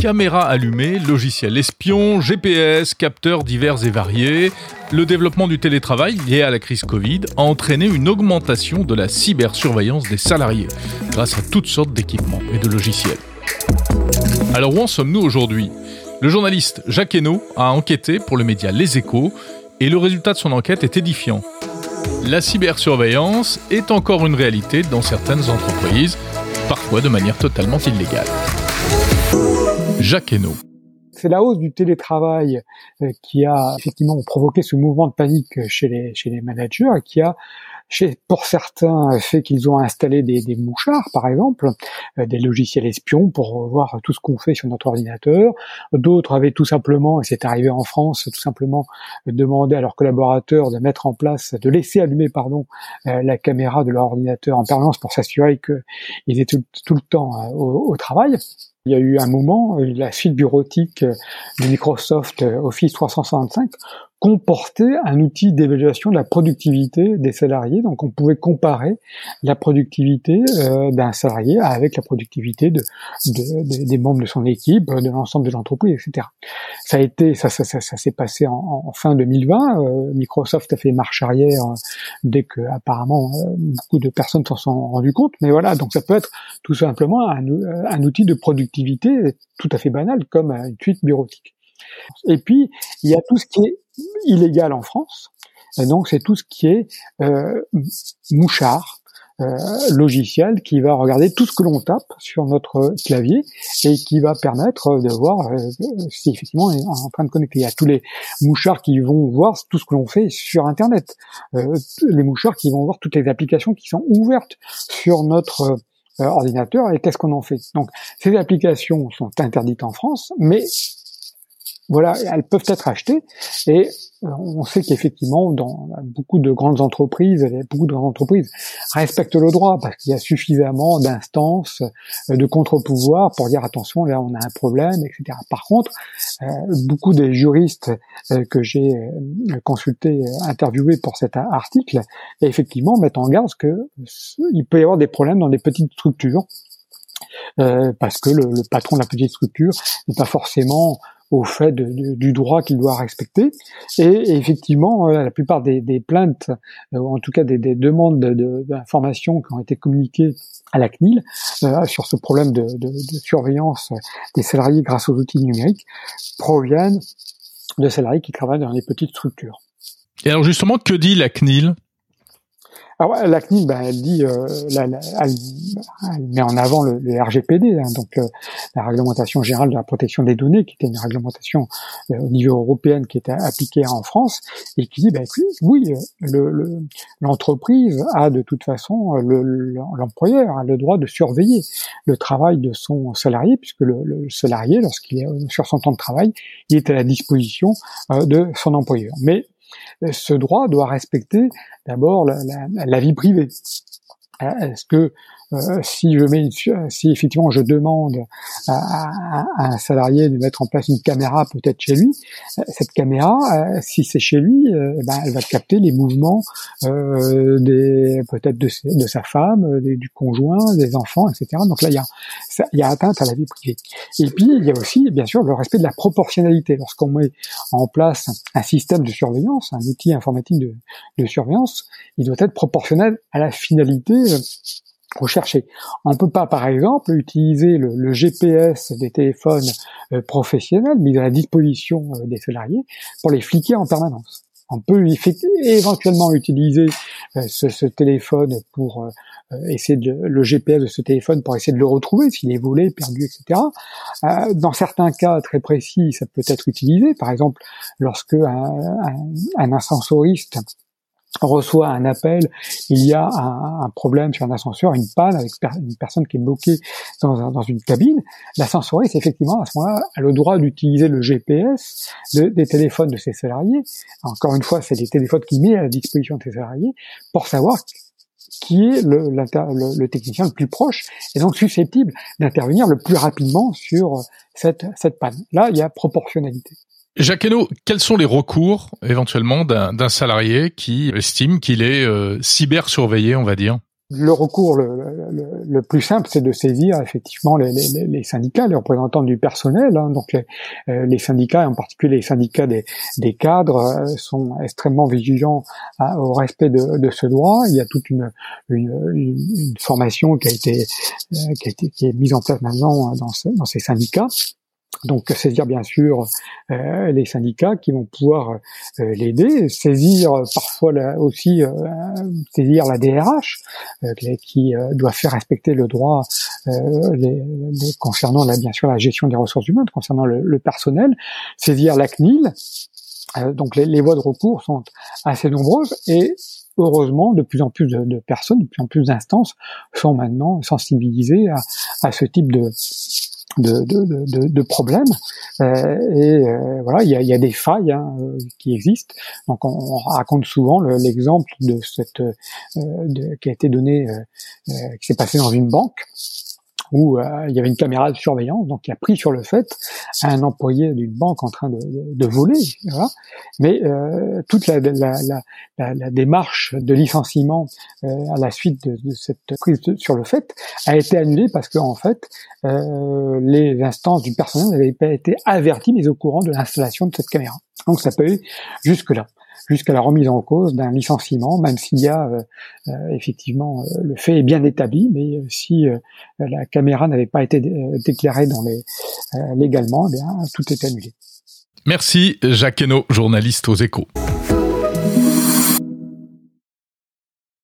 Caméras allumées, logiciels espions, GPS, capteurs divers et variés, le développement du télétravail lié à la crise Covid a entraîné une augmentation de la cybersurveillance des salariés grâce à toutes sortes d'équipements et de logiciels. Alors où en sommes-nous aujourd'hui? Le journaliste Jacques Hainaut a enquêté pour le média Les Échos et le résultat de son enquête est édifiant. La cybersurveillance est encore une réalité dans certaines entreprises, parfois de manière totalement illégale. Jacques Hainaut. C'est la hausse du télétravail euh, qui a effectivement provoqué ce mouvement de panique chez les, chez les managers qui a chez, pour certains fait qu'ils ont installé des, des, mouchards, par exemple, euh, des logiciels espions pour voir tout ce qu'on fait sur notre ordinateur. D'autres avaient tout simplement, et c'est arrivé en France, tout simplement demandé à leurs collaborateurs de mettre en place, de laisser allumer, pardon, euh, la caméra de leur ordinateur en permanence pour s'assurer qu'ils étaient tout, le temps au, au travail. Il y a eu un moment, la suite bureautique de Microsoft Office 365 comportait un outil d'évaluation de la productivité des salariés. Donc on pouvait comparer la productivité euh, d'un salarié avec la productivité de, des membres de son équipe, de l'ensemble de l'entreprise, etc. Ça a été, ça, ça, ça, s'est passé en, fin 2020. Euh, Microsoft a fait marche arrière euh, dès que apparemment beaucoup de personnes s'en sont rendues compte. Mais voilà, donc ça peut être tout simplement un, un outil de productivité tout à fait banal comme une suite bureautique. Et puis, il y a tout ce qui est illégal en France. Donc, c'est tout ce qui est euh, mouchard, euh, logiciel qui va regarder tout ce que l'on tape sur notre clavier et qui va permettre de voir euh, si effectivement on est en train de connecter. Il y a tous les mouchards qui vont voir tout ce que l'on fait sur Internet, euh, les mouchards qui vont voir toutes les applications qui sont ouvertes sur notre euh, ordinateur et qu'est-ce qu'on en fait. Donc ces applications sont interdites en France, mais voilà, elles peuvent être achetées et euh, on sait qu'effectivement dans beaucoup de grandes entreprises, beaucoup de grandes entreprises respectent le droit parce qu'il y a suffisamment d'instances euh, de contre-pouvoir pour dire attention là on a un problème, etc. Par contre, euh, beaucoup des juristes que j'ai consultés, interviewés pour cet article, effectivement mettent en garde que il peut y avoir des problèmes dans des petites structures parce que le, patron de la petite structure n'est pas forcément au fait du droit qu'il doit respecter. Et, effectivement, euh, la plupart des, plaintes, euh, ou en tout cas des, demandes d'informations qui ont été communiquées à la CNIL euh, sur ce problème de, surveillance des salariés grâce aux outils numériques proviennent de salariés qui travaillent dans les petites structures. Et alors justement, que dit la CNIL alors la CNIL, ben, elle dit, euh, elle, met en avant le, RGPD, hein, donc euh, la réglementation générale de la protection des données, qui était une réglementation euh, au niveau européen qui était appliquée en France, et qui dit, ben, oui, l'entreprise a de toute façon, l'employeur a le droit de surveiller le travail de son salarié, puisque le, le salarié, lorsqu'il est sur son temps de travail, il est à la disposition de son employeur. Mais ce droit doit respecter d'abord la, vie privée. Est-ce que euh, si je mets, si effectivement je demande à, un salarié de mettre en place une caméra peut-être chez lui, euh, cette caméra, euh, si c'est chez lui, eh ben, elle va capter les mouvements des peut-être de, sa femme, du conjoint, des enfants, etc. Donc là, il y a, il y a atteinte à la vie privée. Et puis il y a aussi, bien sûr, le respect de la proportionnalité. Lorsqu'on met en place un système de surveillance, un outil informatique de surveillance, il doit être proportionnel à la finalité rechercher. On ne peut pas, par exemple, utiliser le, GPS des téléphones euh, professionnels mis à la disposition euh, des salariés pour les fliquer en permanence. On peut éventuellement utiliser euh, ce, téléphone pour essayer le GPS de ce téléphone pour essayer de le retrouver s'il est volé, perdu, etc. dans certains cas très précis, ça peut être utilisé. Par exemple, lorsque un, un ascensoriste reçoit un appel, il y a un, problème sur un ascenseur, une panne avec une personne qui est bloquée dans, une cabine, l'ascensoriste, effectivement, à ce moment-là, a le droit d'utiliser le GPS des téléphones de ses salariés. Encore une fois, c'est des téléphones qu'il met à la disposition de ses salariés pour savoir qui est le, technicien le plus proche et donc susceptible d'intervenir le plus rapidement sur cette panne. Là, il y a proportionnalité. Jacques Hainaut, quels sont les recours éventuellement d'un salarié qui estime qu'il est euh, cyber surveillé, on va dire? Le recours le, le, le plus simple, c'est de saisir effectivement les, les, les, syndicats, les représentants du personnel. Hein, donc les, euh, les, syndicats, en particulier les syndicats des, des cadres, euh, sont extrêmement vigilants au respect de, de, ce droit. Il y a toute une, une, une, formation qui a été, euh, qui a été qui est mise en place maintenant dans, dans ces syndicats. Donc saisir bien sûr euh, les syndicats qui vont pouvoir euh, l'aider, saisir parfois aussi euh, saisir la DRH qui doit faire respecter le droit concernant la, bien sûr la gestion des ressources humaines, concernant le, personnel, saisir la CNIL. donc les, voies de recours sont assez nombreuses et heureusement, de plus en plus de, personnes, de plus en plus d'instances sont maintenant sensibilisées à ce type de, de, de, de, problèmes. Euh, et euh, voilà, il y a, y a, des failles hein, euh, qui existent. Donc on, on raconte souvent l'exemple de cette de, qui a été donné, qui s'est passé dans une banque où euh, il y avait une caméra de surveillance, donc qui a pris sur le fait un employé d'une banque en train de, de, voler. Voilà. Mais euh, toute la, la, la, la, démarche de licenciement euh, à la suite de, de cette prise sur le fait a été annulée parce que en fait les instances du personnel n'avaient pas été averties mais au courant de l'installation de cette caméra. Donc ça peut aller jusque là jusqu'à la remise en cause d'un licenciement, même s'il y a euh, euh, effectivement euh, le fait est bien établi, mais si la caméra n'avait pas été déclarée dans les, légalement, eh bien tout est annulé. Merci Jacques Hainaut, journaliste aux Échos.